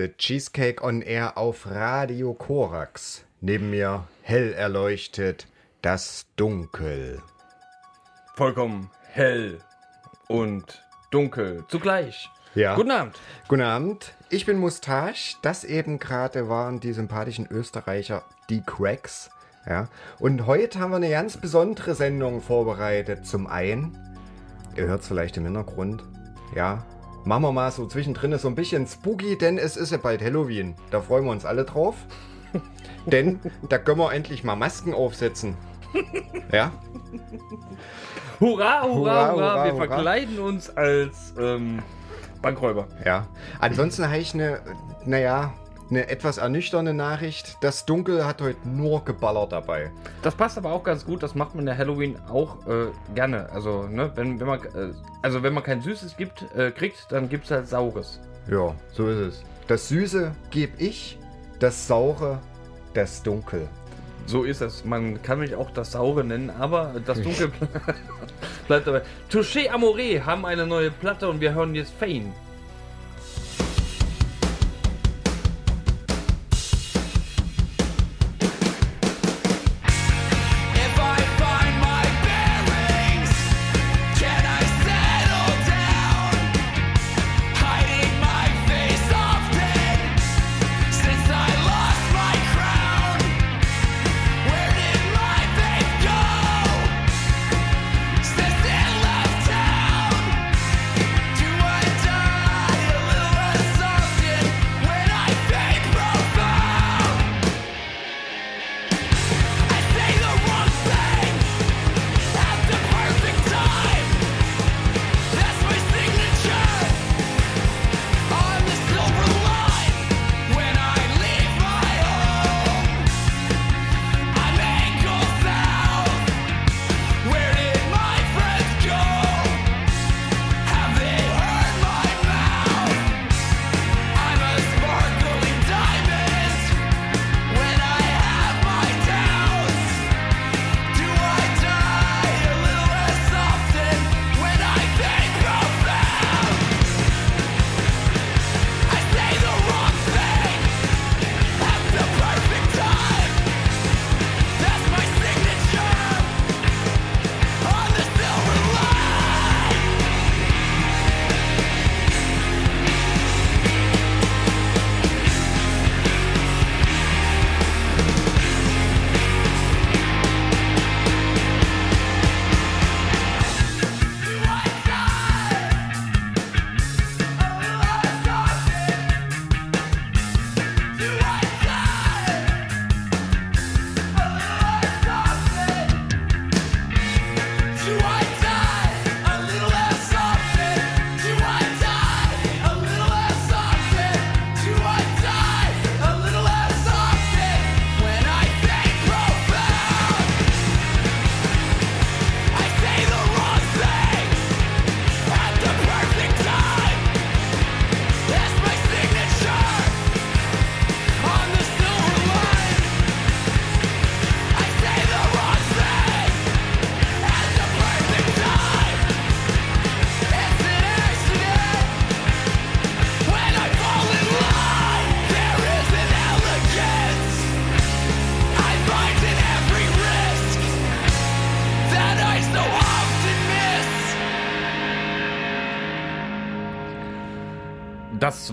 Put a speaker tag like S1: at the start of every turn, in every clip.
S1: The Cheesecake
S2: on Air auf Radio Korax. Neben mir hell erleuchtet das Dunkel.
S3: Vollkommen hell und dunkel zugleich.
S2: Ja.
S3: Guten Abend.
S2: Guten Abend. Ich bin Mustache. Das eben gerade waren die sympathischen Österreicher, die Cracks. Ja. Und heute haben wir eine ganz besondere Sendung vorbereitet. Zum einen, ihr hört es vielleicht im Hintergrund, ja, machen wir mal so zwischendrin so ein bisschen spooky, denn es ist ja bald Halloween. Da freuen wir uns alle drauf. denn da können wir endlich mal Masken aufsetzen. Ja?
S3: Hurra, hurra, hurra, hurra. Wir hurra. verkleiden uns als ähm, Bankräuber.
S2: Ja. Ansonsten habe ich eine, naja, eine etwas ernüchternde Nachricht. Das Dunkel hat heute nur geballert dabei.
S3: Das passt aber auch ganz gut. Das macht man in der Halloween auch äh, gerne. Also, ne, wenn, wenn man, äh, also wenn man kein Süßes gibt, äh, kriegt, dann gibt es halt Saures.
S2: Ja, so ist es. Das Süße gebe ich, das Saure, das Dunkel.
S3: So ist es. Man kann mich auch das Saure nennen, aber das Dunkel bleibt dabei. Touché Amoré haben eine neue Platte und wir hören jetzt Fane.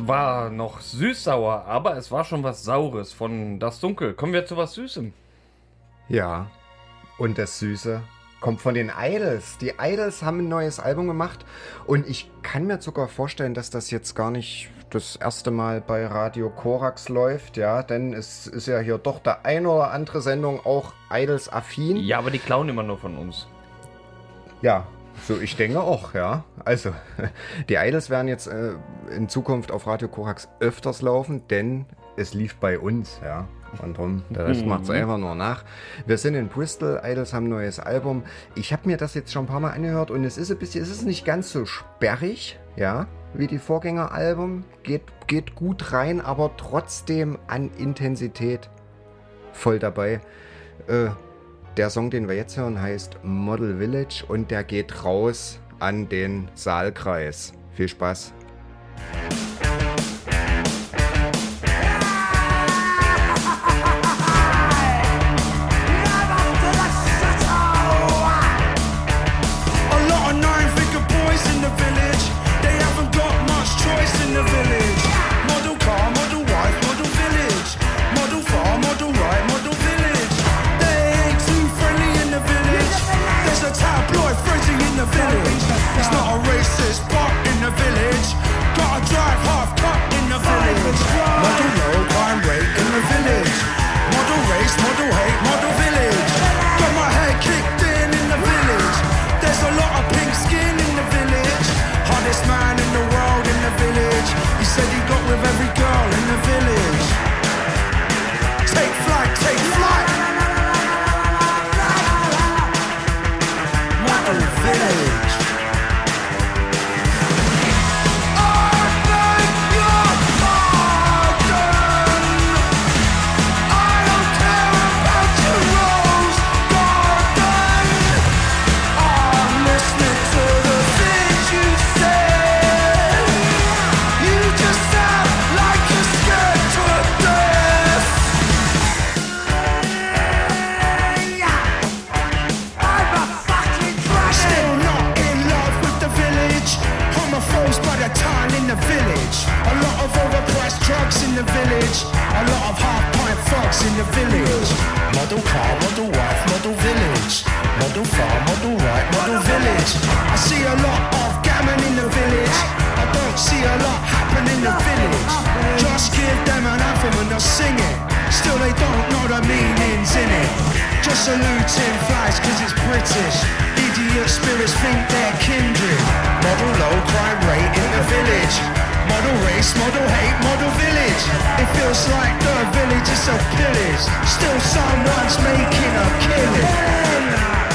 S3: War noch süß-sauer, aber es war schon was Saures von Das Dunkel. Kommen wir zu was Süßem.
S2: Ja. Und das Süße kommt von den Idols. Die Idols haben ein neues Album gemacht und ich kann mir sogar vorstellen, dass das jetzt gar nicht das erste Mal bei Radio Korax läuft, ja, denn es ist ja hier doch der ein oder andere Sendung auch Idols affin.
S3: Ja, aber die klauen immer nur von uns.
S2: Ja, so ich denke auch, ja. Also, die Idols werden jetzt äh, in Zukunft auf Radio Korax öfters laufen, denn es lief bei uns, ja. Und drum, der Rest macht es einfach nur nach. Wir sind in Bristol, Idols haben ein neues Album. Ich habe mir das jetzt schon ein paar Mal angehört und es ist ein bisschen, es ist nicht ganz so sperrig, ja, wie die Vorgängeralbum. Geht, geht gut rein, aber trotzdem an Intensität voll dabei. Äh, der Song, den wir jetzt hören, heißt Model Village und der geht raus an den Saalkreis. Viel Spaß.
S4: In the village. Just give them an anthem and they'll sing it. Still they don't know the meanings in it. Just saluting flies cause it's British. Idiot spirits think they're kindred. Model low crime rate in the village. Model race, model hate, model village. It feels like the village is a pillage. Still someone's making a killing.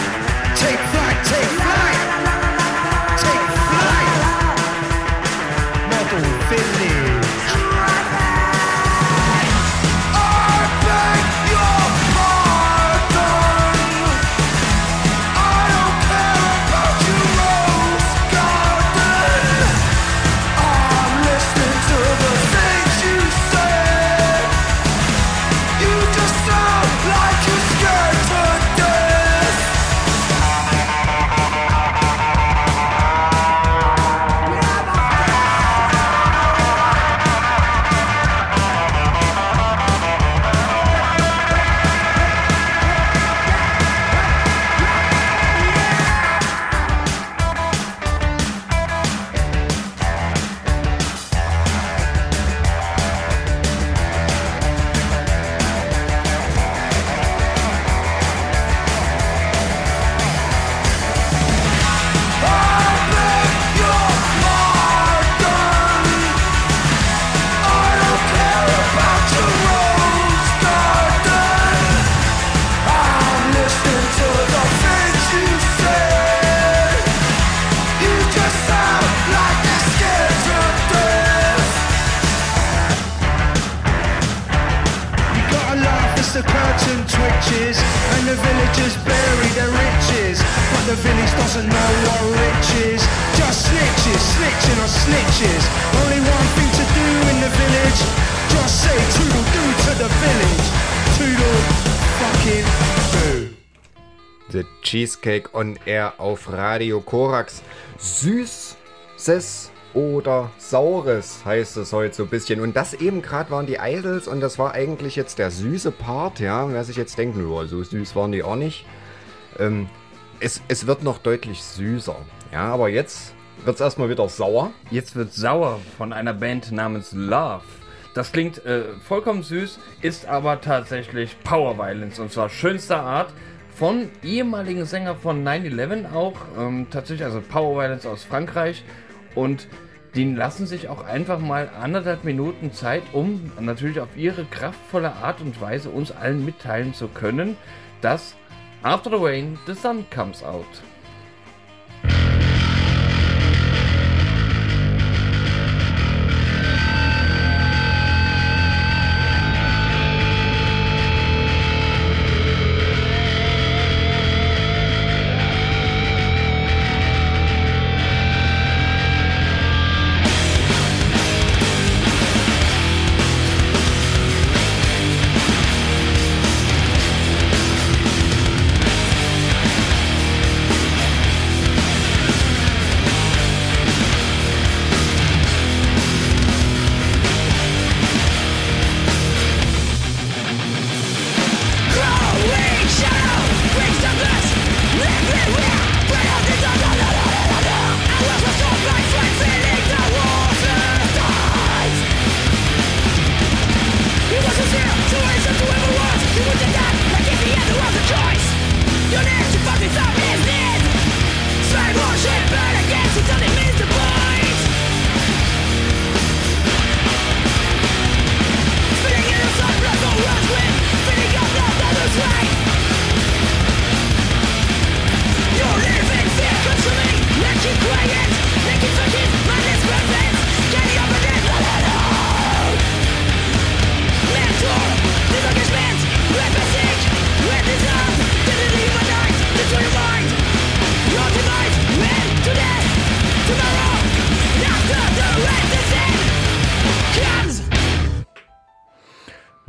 S4: The village doesn't know what rich. Just snitches, snitching on snitches. Only one thing to do in the village. Just say toodle doo to the village. Toodle fucking doo.
S2: The Cheesecake on Air auf Radio Korax. Süßes oder Saures heißt es heute so ein bisschen. Und das eben gerade waren die Idols und das war eigentlich jetzt der süße Part, ja. Wer sich jetzt denkt, nur so süß waren die auch nicht. Ähm, es, es wird noch deutlich süßer. Ja, aber jetzt wird es erstmal wieder sauer.
S3: Jetzt wird sauer von einer Band namens Love. Das klingt äh, vollkommen süß, ist aber tatsächlich Power Violence und zwar schönster Art von ehemaligen Sänger von 9-11 auch, ähm, tatsächlich also Power Violence aus Frankreich und die lassen sich auch einfach mal anderthalb Minuten Zeit, um natürlich auf ihre kraftvolle Art und Weise uns allen mitteilen zu können, dass After the Rain the Sun comes out.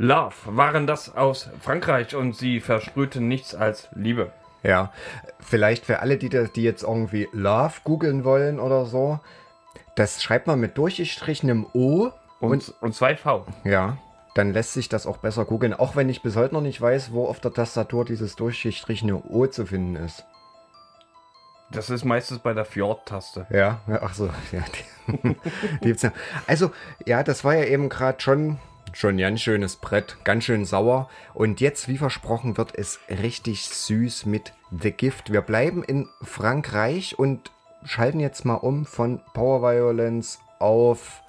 S3: Love waren das aus Frankreich und sie versprühten nichts als Liebe.
S2: Ja, vielleicht für alle, die, die jetzt irgendwie Love googeln wollen oder so. Das schreibt man mit durchgestrichenem O
S3: Und, und 2V.
S2: Ja, dann lässt sich das auch besser googeln, auch wenn ich bis heute noch nicht weiß, wo auf der Tastatur dieses durchgestrichene O zu finden ist.
S3: Das ist meistens bei der Fjord-Taste.
S2: Ja, ach so, ja, die, die ja. Also, ja, das war ja eben gerade schon, schon ein ganz schönes Brett, ganz schön sauer. Und jetzt, wie versprochen, wird es richtig süß mit The Gift. Wir bleiben in Frankreich und schalten jetzt mal um von Power Violence auf,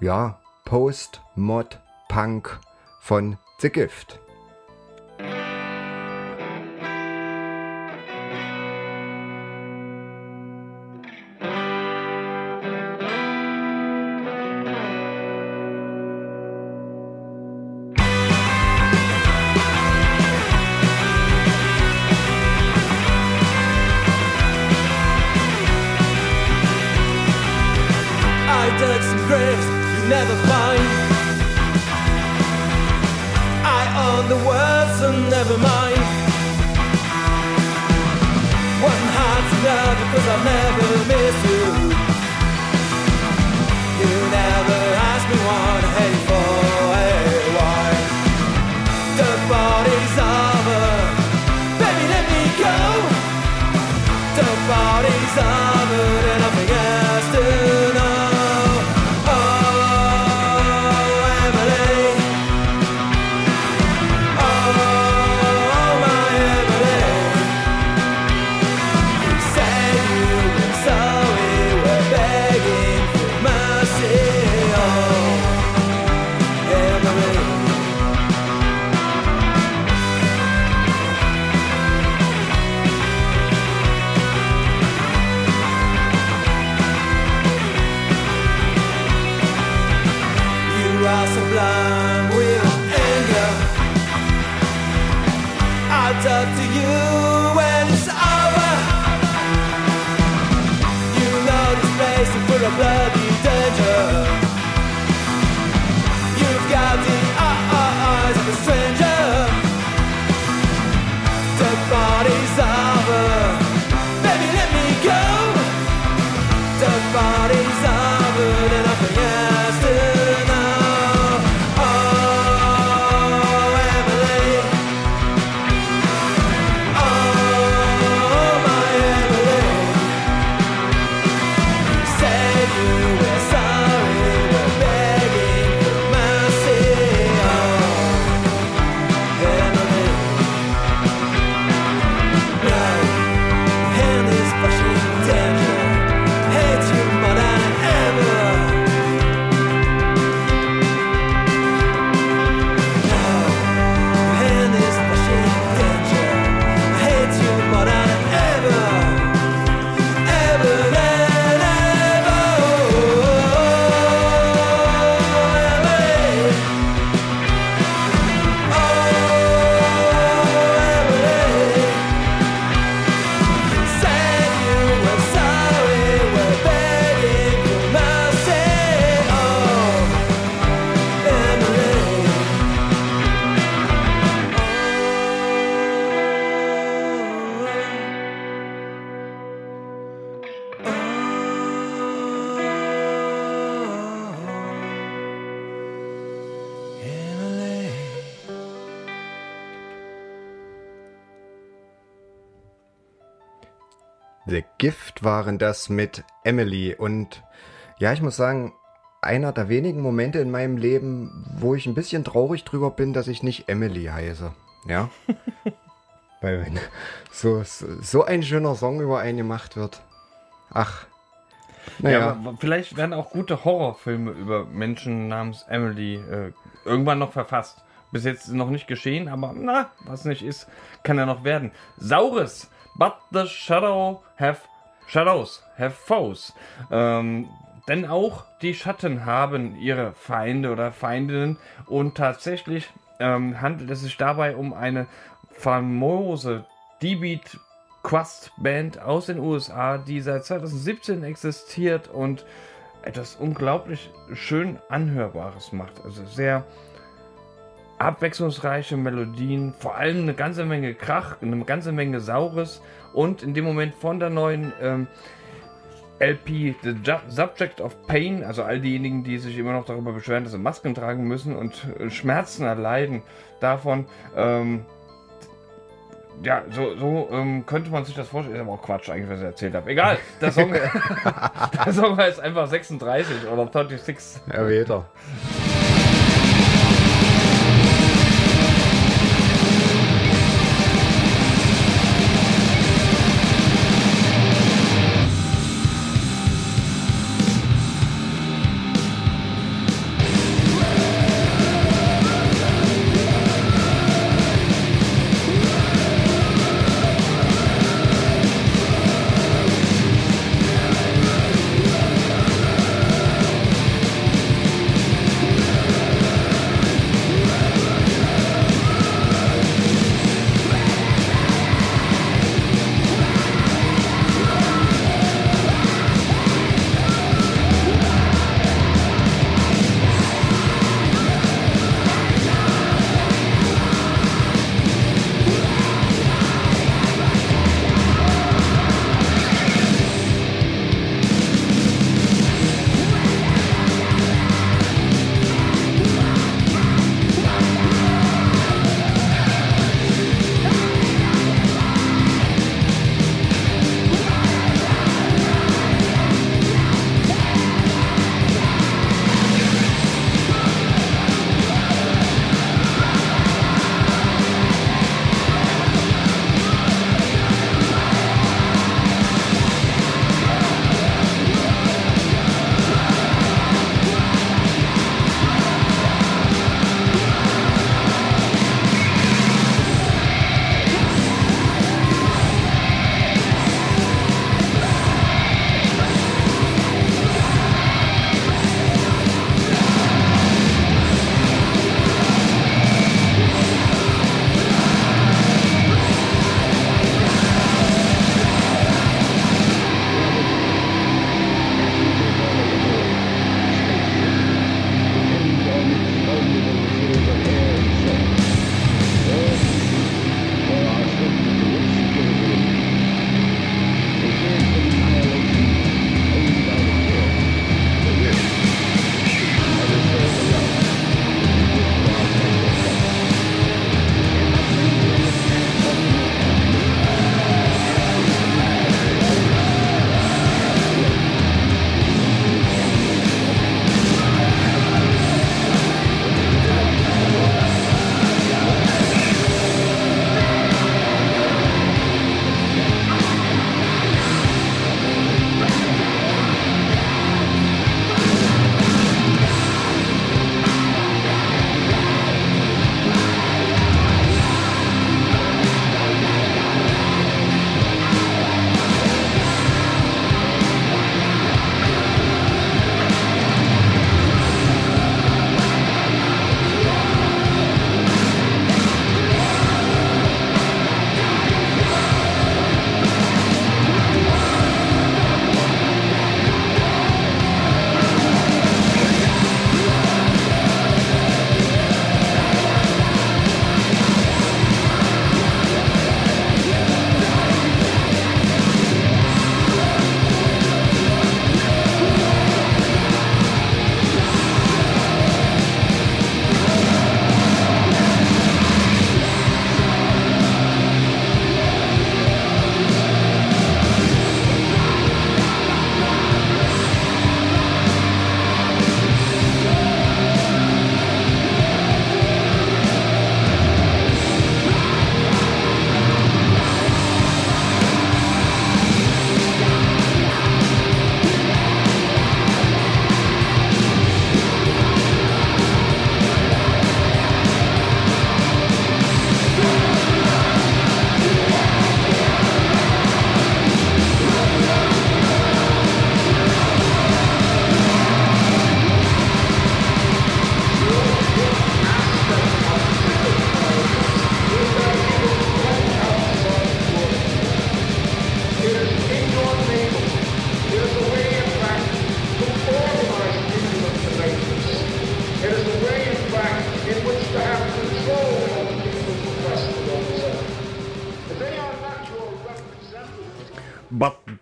S2: ja, Post-Mod-Punk von The Gift.
S5: digs some graves you never find. I own the words so never mind. One heart to another, cause I'll never miss you.
S2: Waren das mit Emily. Und ja, ich muss sagen, einer der wenigen Momente in meinem Leben, wo ich ein bisschen traurig drüber bin, dass ich nicht Emily heiße. Ja. Weil wenn so, so, ein schöner Song über einen gemacht wird. Ach.
S3: Ja,
S2: Naja.
S3: aber vielleicht werden auch gute Horrorfilme über Menschen namens Emily äh, irgendwann noch verfasst. Bis jetzt ist noch nicht geschehen, aber na, was nicht ist, kann ja noch werden. Saurus, but the shadow have shadows, have foes. Ähm, denn auch die Schatten haben ihre Feinde oder Feindinnen und tatsächlich ähm, handelt es sich dabei um eine famose D-Beat Quest Band aus den USA, die seit 2017 existiert und etwas unglaublich schön Anhörbares macht. Also sehr abwechslungsreiche Melodien, vor allem eine ganze Menge Krach, eine ganze Menge Saures und in dem Moment von der neuen ähm, LP The Subject of Pain, also all diejenigen, die sich immer noch darüber beschweren, dass sie Masken tragen müssen und äh, Schmerzen erleiden davon. Ähm, ja, so, so ähm, könnte man sich das vorstellen. Ist aber auch Quatsch eigentlich, was ich erzählt habe. Egal, der Song, der Song heißt einfach 36 oder 36.
S2: Ja, wieder.
S4: Thank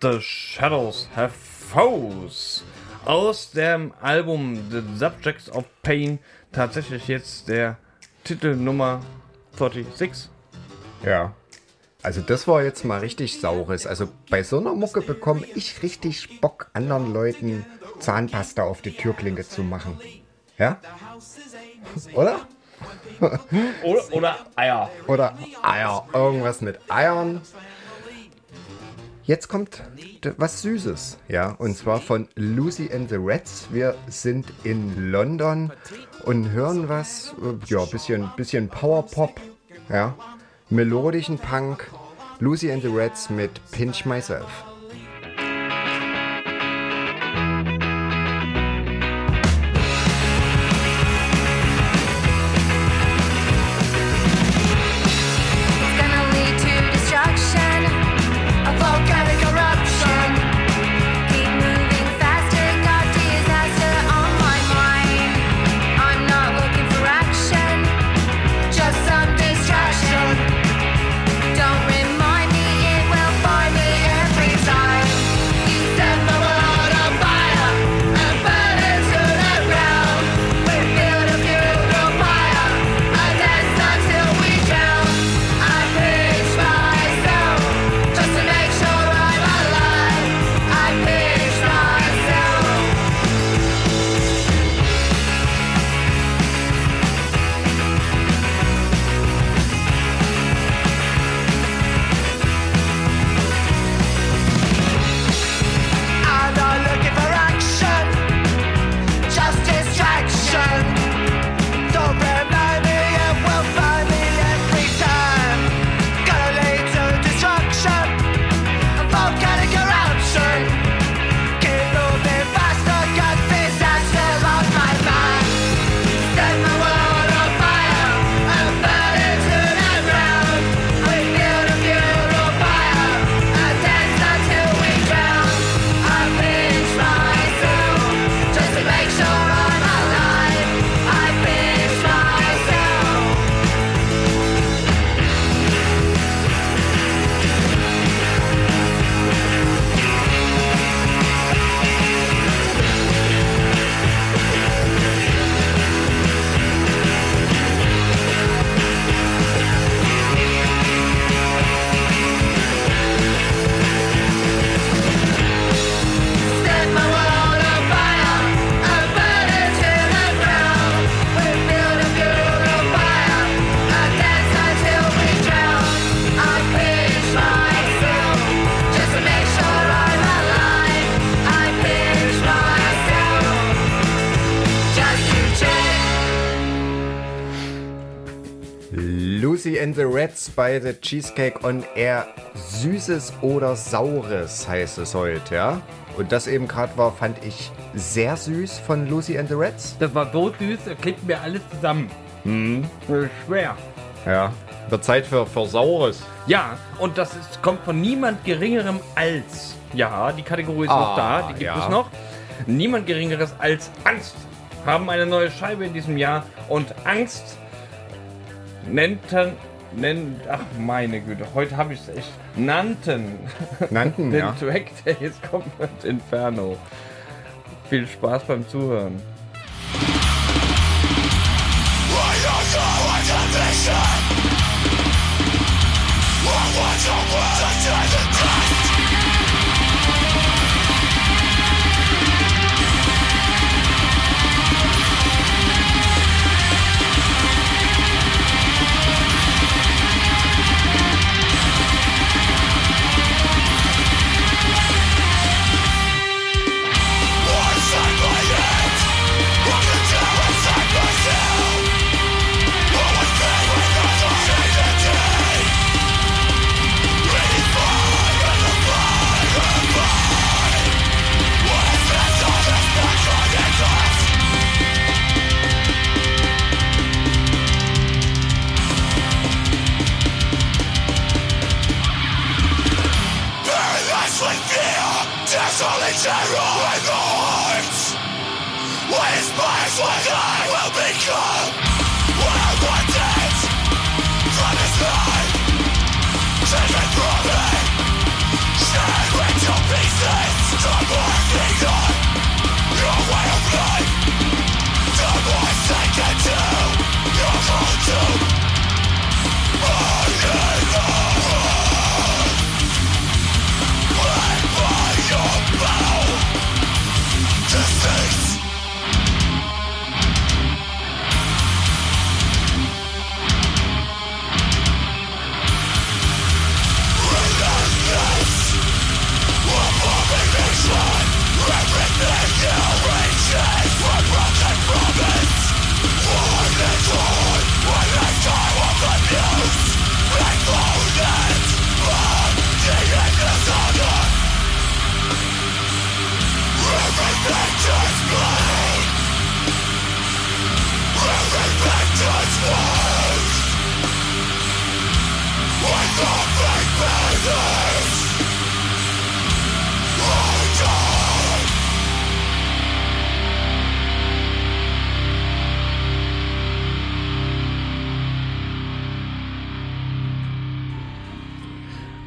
S3: the Shadows Have Foes. Aus dem Album The Subjects of Pain tatsächlich jetzt der Titel Nummer 46.
S2: Ja. Also das war jetzt mal richtig saures. Also bei so einer Mucke bekomme ich richtig Bock, anderen Leuten Zahnpasta auf die Türklinke zu machen. Ja? Oder?
S3: Oder, oder Eier.
S2: Oder Eier. Irgendwas mit Eiern. Jetzt kommt was Süßes, ja, und zwar von Lucy and the Reds. Wir sind in London und hören was, äh, ja, bisschen, bisschen Powerpop, ja, melodischen Punk. Lucy and the Reds mit
S6: Pinch Myself.
S2: Reds bei The Cheesecake on Air. Süßes oder Saures heißt es heute, ja? Und das eben gerade war, fand ich sehr süß von Lucy and the Reds.
S3: Das war so süß, da klebt mir alles zusammen. Das ist schwer.
S2: Ja. Wird Zeit für, für Saures.
S3: Ja, und das ist, kommt von niemand geringerem als. Ja, die Kategorie ist noch
S2: Ah,
S3: da, die gibt
S2: ja.
S3: es noch. Niemand geringeres als Angst haben eine neue Scheibe in diesem Jahr und Angst nannten. Nennt, ach meine Güte, heute habe ich es echt. Nannten
S2: Nannten,
S3: den
S2: ja.
S3: Track, der jetzt kommt mit Inferno. Viel Spaß beim Zuhören.
S7: Ready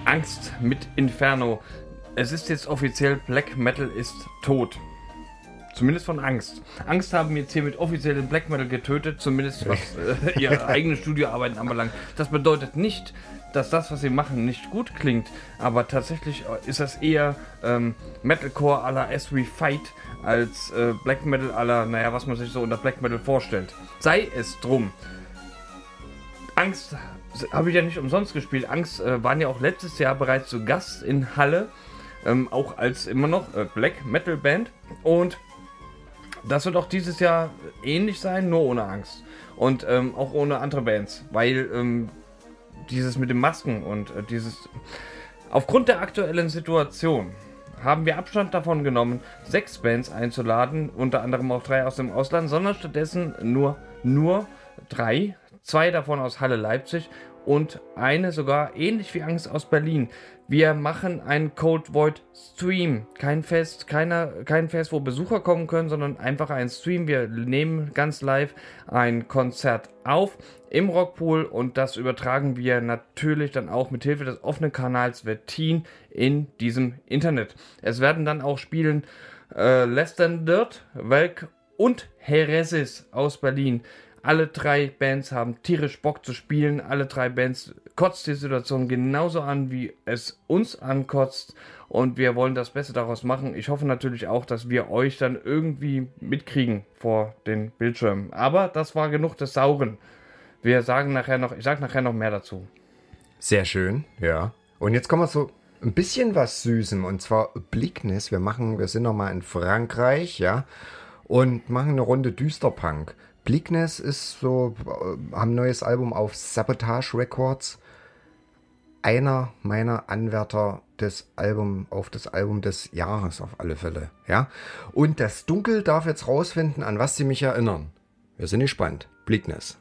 S3: Angst mit Inferno. Es ist jetzt offiziell, Black Metal ist tot. Zumindest von Angst. Angst haben jetzt hier mit offiziellen Black Metal getötet, zumindest was äh, ihre eigene Studioarbeiten anbelangt. Das bedeutet nicht, dass das, was sie machen, nicht gut klingt, aber tatsächlich äh, ist das eher ähm, Metalcore à la As We Fight als äh, Black Metal à la, naja, was man sich so unter Black Metal vorstellt. Sei es drum. Angst habe ich ja nicht umsonst gespielt. Angst äh, waren ja auch letztes Jahr bereits zu Gast in Halle, ähm, auch als immer noch äh, Black Metal Band. Und das wird auch dieses Jahr ähnlich sein, nur ohne Angst. Und ähm, auch ohne andere Bands, weil ähm, dieses mit den Masken und äh, dieses. Aufgrund der aktuellen Situation haben wir Abstand davon genommen, sechs Bands einzuladen, unter anderem auch drei aus dem Ausland, sondern stattdessen nur, nur drei. Zwei davon aus Halle Leipzig und eine sogar ähnlich wie Angst aus Berlin. Wir machen einen Cold Void Stream. Kein Fest, keiner, kein Fest, wo Besucher kommen können, sondern einfach ein Stream. Wir nehmen ganz live ein Konzert auf im Rockpool und das übertragen wir natürlich dann auch mit Hilfe des offenen Kanals Vertin in diesem Internet. Es werden dann auch spielen äh, Less Than Dirt, Welk und Heresis aus Berlin. Alle drei Bands haben tierisch Bock zu spielen. Alle drei Bands kotzt die Situation genauso an, wie es uns ankotzt. Und wir wollen das Beste daraus machen. Ich hoffe natürlich auch, dass wir euch dann irgendwie mitkriegen vor den Bildschirmen. Aber das war genug des Sauren. Wir sagen nachher noch, ich sage nachher noch mehr dazu.
S2: Sehr schön, ja. Und jetzt kommen wir zu ein bisschen was Süßem und zwar Blicknis. Wir machen, wir sind nochmal in Frankreich, ja, und machen eine Runde Düsterpunk. Bleakness ist so, äh, haben ein neues Album auf Sabotage Records. Einer meiner Anwärter des Album, auf das Album des Jahres auf alle Fälle, ja. Und das Dunkel darf jetzt rausfinden, an was sie mich erinnern. Wir sind gespannt. Bleakness.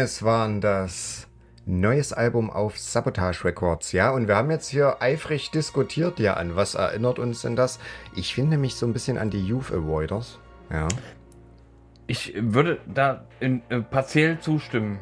S2: Bleakness waren das. Neues Album auf Sabotage Records, ja. Und wir haben jetzt hier eifrig diskutiert, ja, an was erinnert uns denn das? Ich finde mich so ein bisschen an die Youth Avoiders. Ja.
S3: Ich würde da in, äh, partiell zustimmen.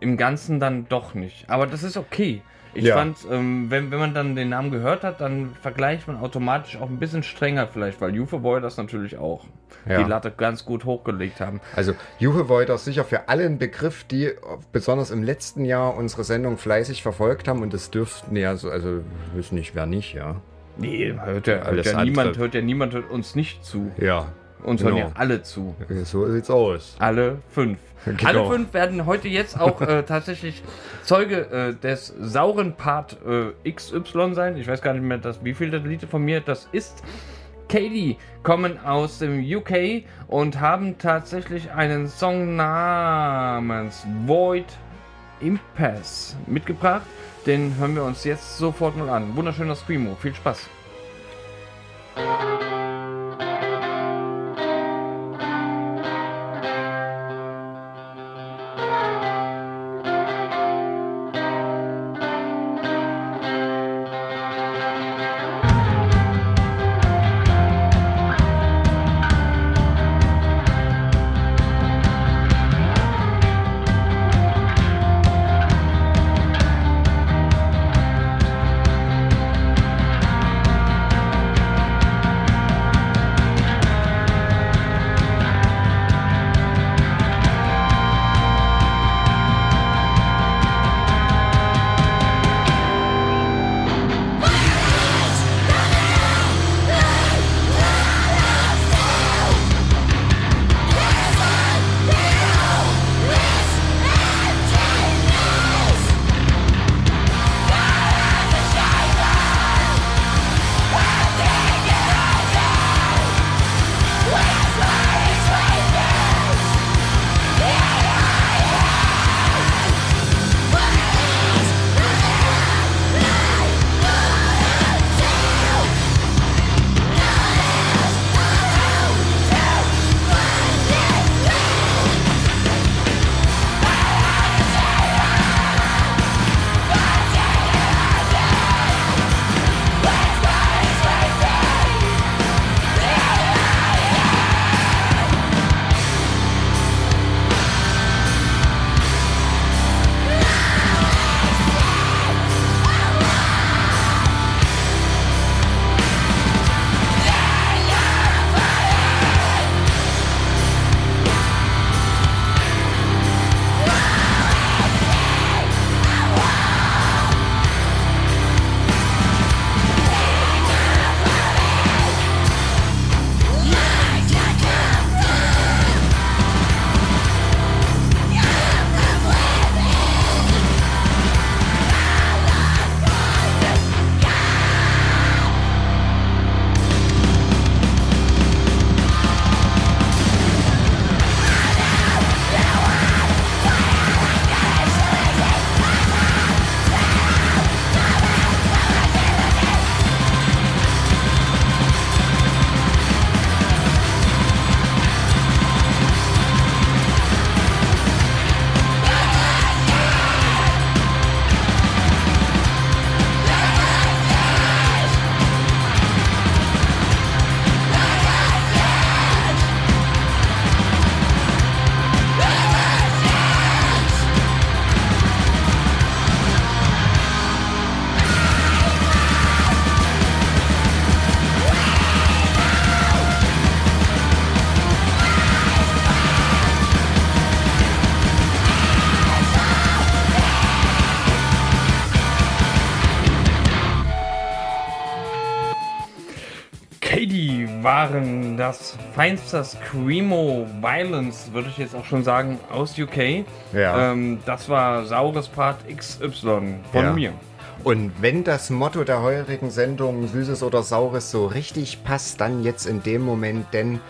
S3: Im Ganzen dann doch nicht. Aber das ist okay. Ich
S2: Ja.
S3: fand, ähm, wenn, wenn man dann den Namen gehört hat, dann vergleicht man automatisch auch ein bisschen strenger vielleicht, weil Juve das natürlich auch
S2: Ja.
S3: die Latte ganz gut hochgelegt haben.
S2: Also Youth Avoiders sicher für alle ein Begriff, die besonders im letzten Jahr unsere Sendung fleißig verfolgt haben. Und das dürften ja so, also weiß nicht, wer nicht, ja.
S3: Nee, hört ja, hört ja niemand, hört ja niemand hört uns nicht zu.
S2: Ja.
S3: Uns hören
S2: genau.
S3: ja alle zu.
S2: So sieht's aus.
S3: Alle fünf.
S2: Genau.
S3: Alle fünf werden heute jetzt auch äh, tatsächlich Zeuge äh, des sauren Part äh, XY sein. Ich weiß gar nicht mehr, das, wie viel das Lied von mir das ist. Katie kommen aus dem UK und haben tatsächlich einen Song namens Void Impasse mitgebracht. Den hören wir uns jetzt sofort mal an. Wunderschöner Screamo. Viel Spaß. Waren das feinste Screamo Violence, würde ich jetzt auch schon sagen, aus UK.
S2: Ja.
S3: Ähm, das war saures Part XY von
S2: Ja.
S3: mir.
S2: Und wenn das Motto der heurigen Sendung Süßes oder Saures so richtig passt, dann jetzt in dem Moment, denn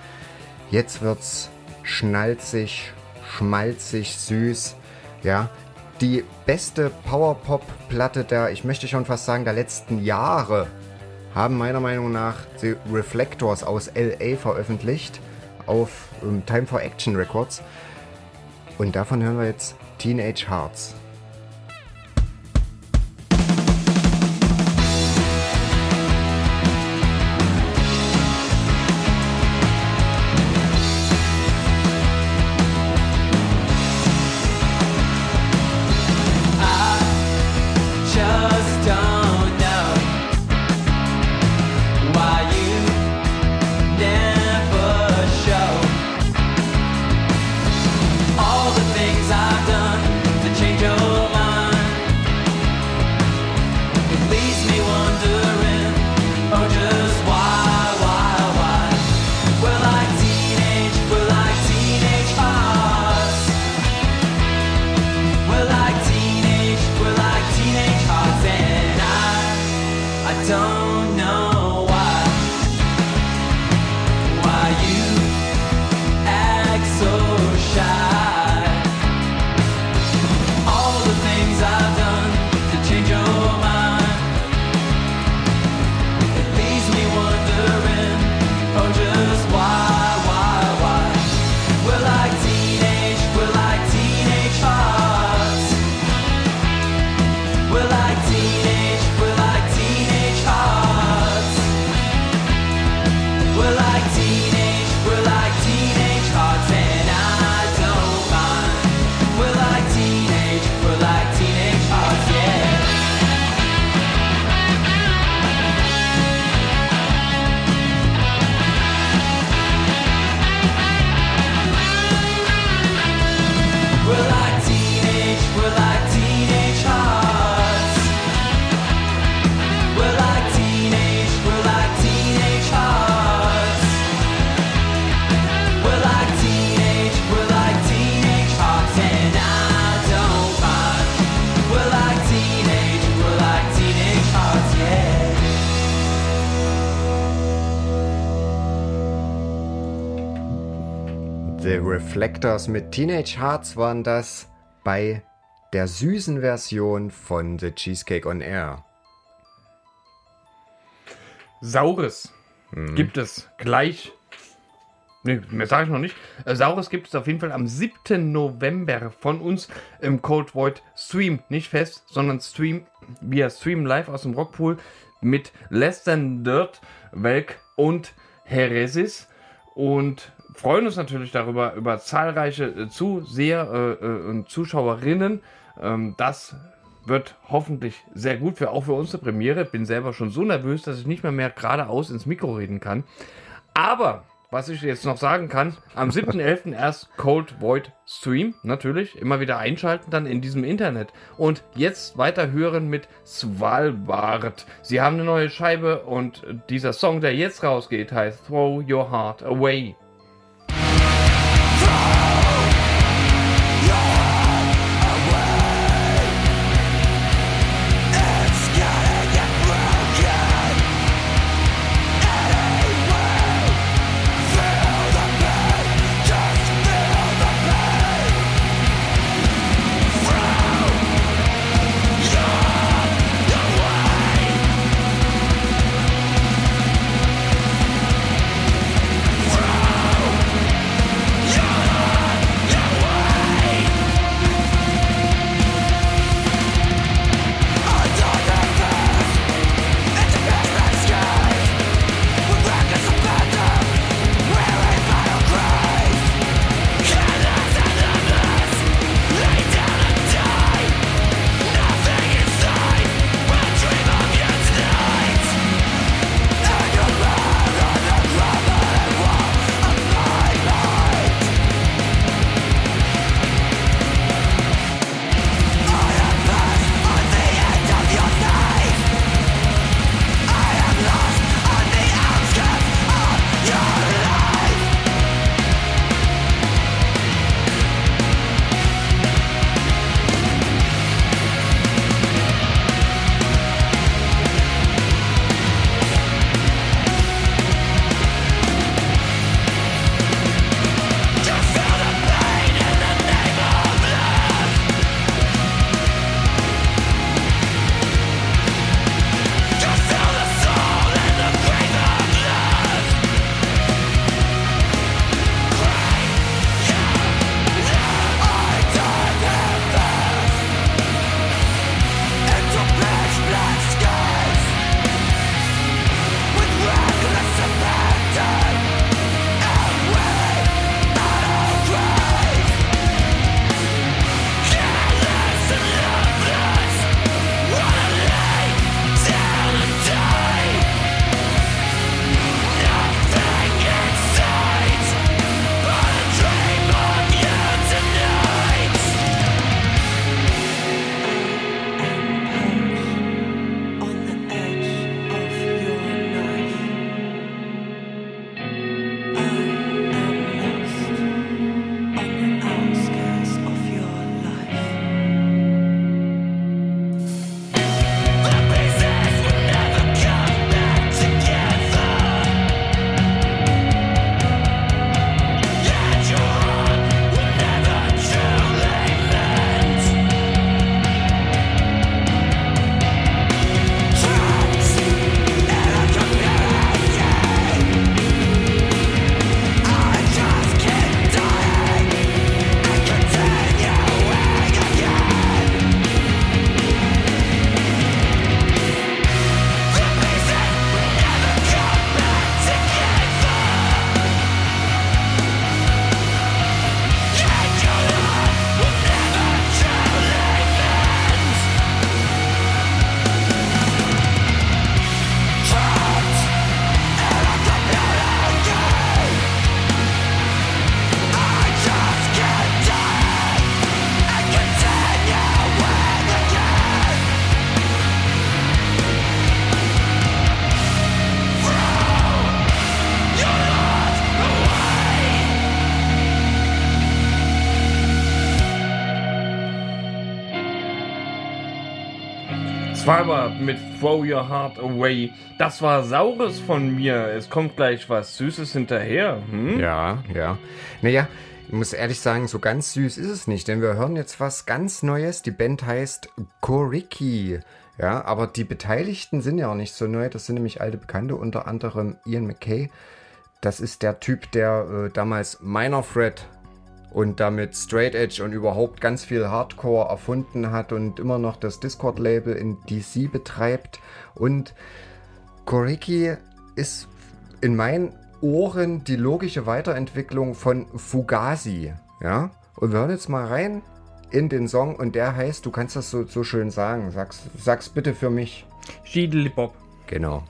S2: jetzt wird's schnalzig, schmalzig, süß. Ja, die beste Powerpop-Platte der, ich möchte schon fast sagen, der letzten Jahre haben meiner Meinung nach die Reflectors aus LA veröffentlicht auf ähm, Time for Action Records. Und davon hören wir jetzt Teenage Hearts. Reflectors mit Teenage Hearts waren das bei der süßen Version von The Cheesecake on Air.
S3: Saures gibt es gleich. Ne, mehr sage ich noch nicht. Äh, Saures gibt es auf jeden Fall am 7. November von uns im Cold Void Stream. Nicht fest, sondern Stream. Wir streamen live aus dem Rockpool mit Less Than Dirt, Welk und Heresis. Und freuen uns natürlich darüber, über zahlreiche äh, Zuseher äh, äh, und Zuschauerinnen. Ähm, das wird hoffentlich sehr gut, für, auch für unsere Premiere. Bin selber schon so nervös, dass ich nicht mehr, mehr geradeaus ins Mikro reden kann. Aber, was ich jetzt noch sagen kann, am 7.11. erst Cold Void Stream, natürlich, immer wieder einschalten dann in diesem Internet. Und jetzt weiter hören mit Svalbard. Sie haben eine neue Scheibe und dieser Song, der jetzt rausgeht, heißt Throw Your Heart Away. Svalbard mit Throw Your Heart Away. Das war Saures von mir. Es kommt gleich was Süßes hinterher. Hm?
S2: Ja, ja. Naja, ich muss ehrlich sagen, so ganz süß ist es nicht, denn wir hören jetzt was ganz Neues. Die Band heißt Koriki. Ja, aber die Beteiligten sind ja auch nicht so neu. Das sind nämlich alte Bekannte, unter anderem Ian McKay. Das ist der Typ, der äh, damals Minor Threat und damit Straight Edge und überhaupt ganz viel Hardcore erfunden hat und immer noch das Discord-Label in DC betreibt. Und Koriki ist in meinen Ohren die logische Weiterentwicklung von Fugazi. Ja? Und wir hören jetzt mal rein in den Song und der heißt, du kannst das so, so schön sagen. Sag's, sag's bitte für mich.
S3: Schiedeli-Bob.
S2: Genau.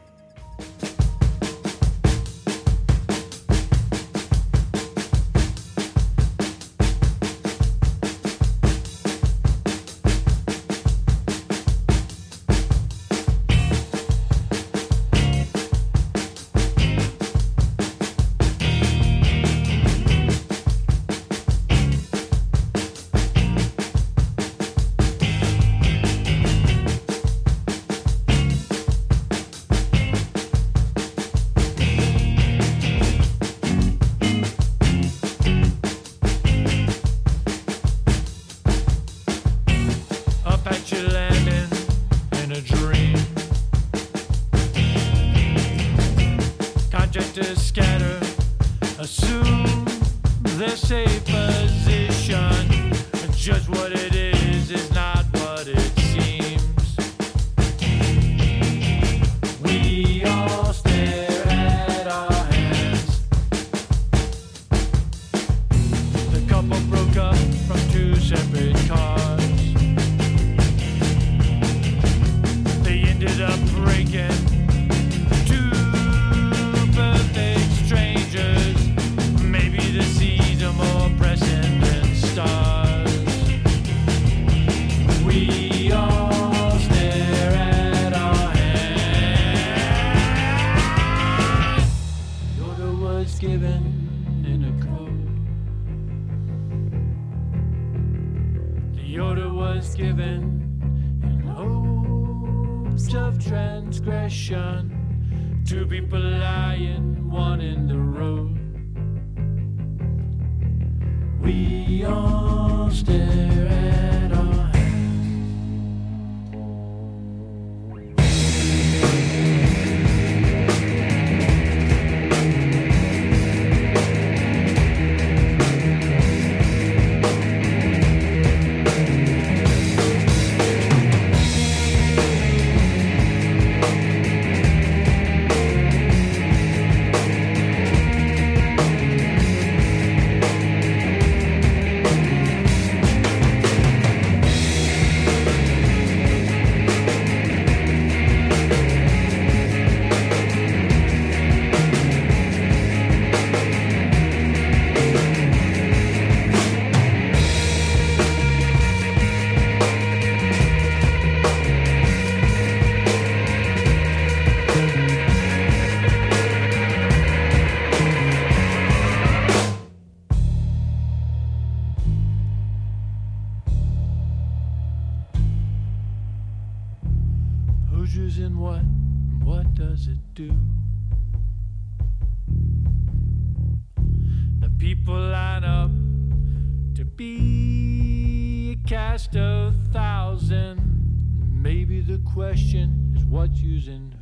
S5: Using what? and What does it do? The people line up to be a cast of thousand. Maybe the question is what's using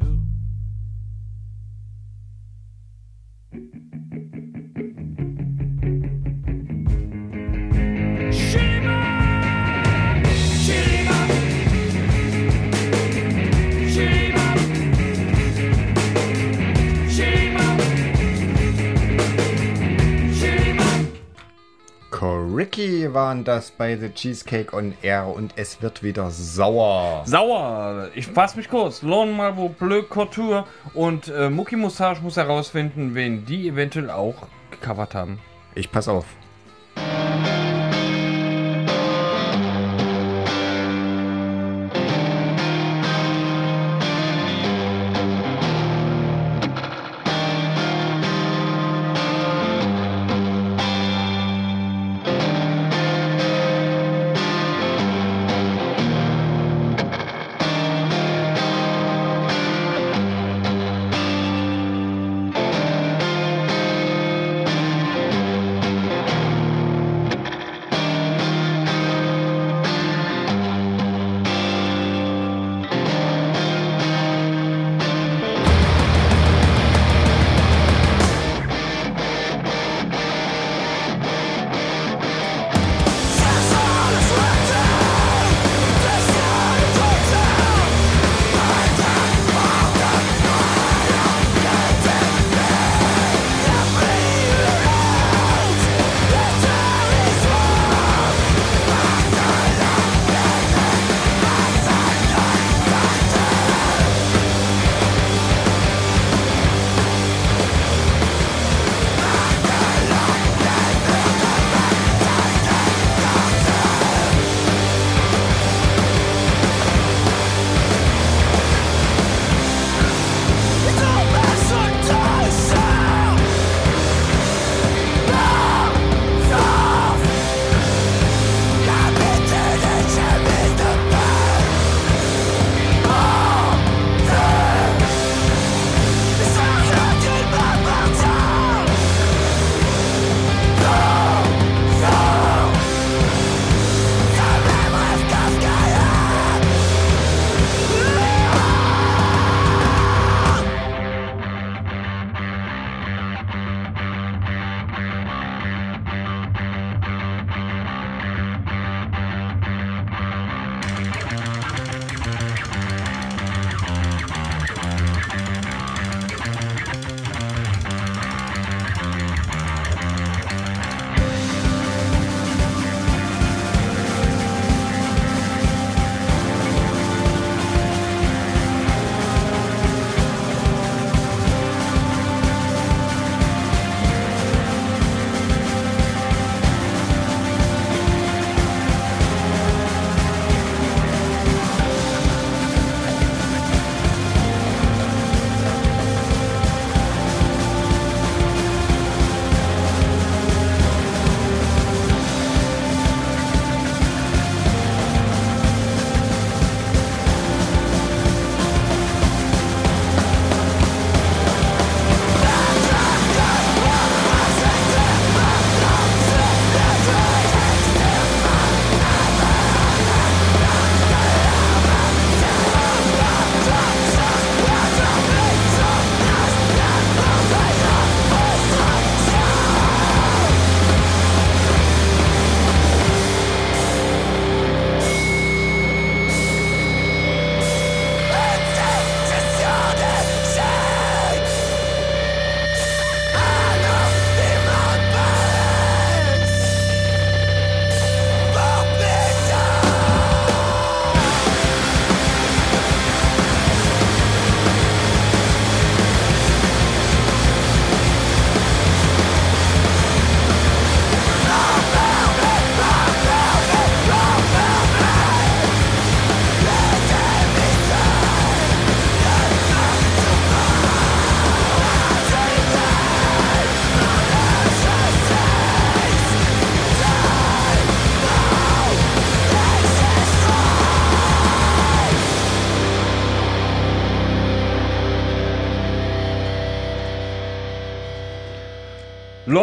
S2: Koriki waren das bei The Cheesecake on Air und es wird wieder sauer.
S3: Sauer. Ich fasse mich kurz. Lone Marble Bleu Couture und äh, Mucki Moustache muss herausfinden, wen die eventuell auch gecovert haben.
S2: Ich pass auf.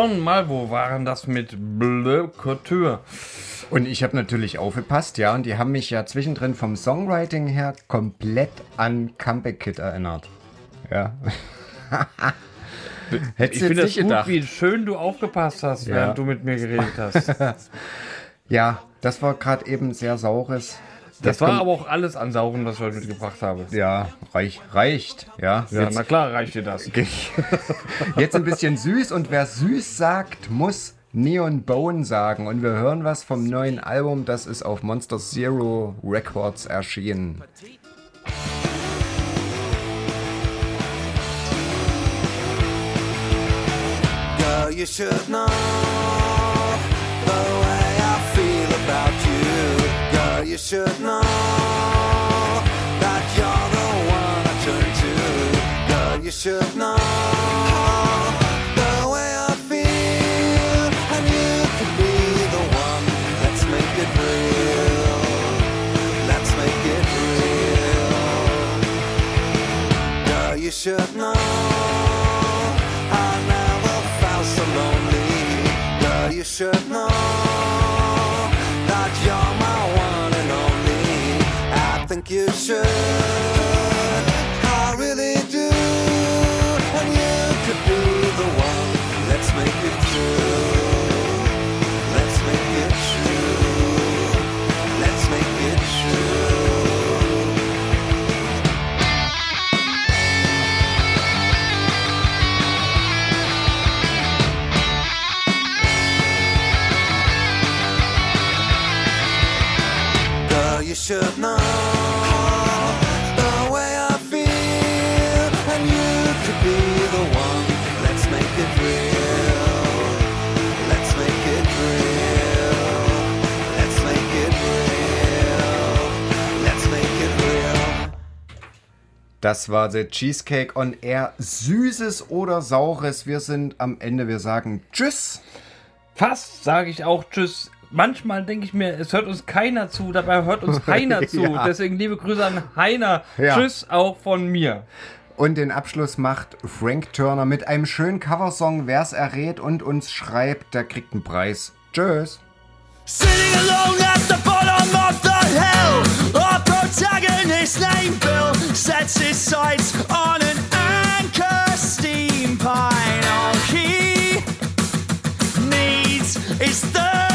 S3: Blonde Malvo waren das mit Bleu Couture.
S2: Und ich habe natürlich aufgepasst, ja, und die haben mich ja zwischendrin vom Songwriting her komplett an Comeback Kid erinnert. Ja. Hättest
S3: Ich finde das gut,
S2: gedacht.
S3: wie schön du aufgepasst hast,
S2: Ja.
S3: während du mit mir geredet hast.
S2: Ja, das war gerade eben sehr saures.
S3: Das war aber auch alles an Sauren, was ich heute mitgebracht habe.
S2: Ja, reich, reicht. Ja,
S3: Ja,
S2: jetzt,
S3: na klar, reicht dir das.
S2: jetzt ein bisschen süß und wer süß sagt, muss Neon Bone sagen. Und wir hören was vom neuen Album, das ist auf Monster Zero Records erschienen.
S5: Girl, you should know the way you should know that you're the one I turn to. Girl, you should know the way I feel, and you be the one. Let's make it real. Let's make it real. Girl, you should know. I never felt so lonely. Girl, you should know you should. I really do. And you could be the one. Let's make it true. Let's make it true. Let's make it true. You should know
S2: Das war The Cheesecake on Air. Süßes oder Saures. Wir sind am Ende. Wir sagen Tschüss.
S3: Fast sage ich auch Tschüss. Manchmal denke ich mir, es hört uns keiner zu, dabei hört uns Heiner zu.
S2: Ja.
S3: Deswegen liebe Grüße an Heiner.
S2: Ja.
S3: Tschüss auch von mir.
S2: Und den Abschluss macht Frank Turner mit einem schönen Coversong. Wer es errät und uns schreibt, der kriegt einen Preis. Tschüss.
S5: Sitting alone at the bar from the hill. Protagonist named Bill sets his sights on an anchor he needs the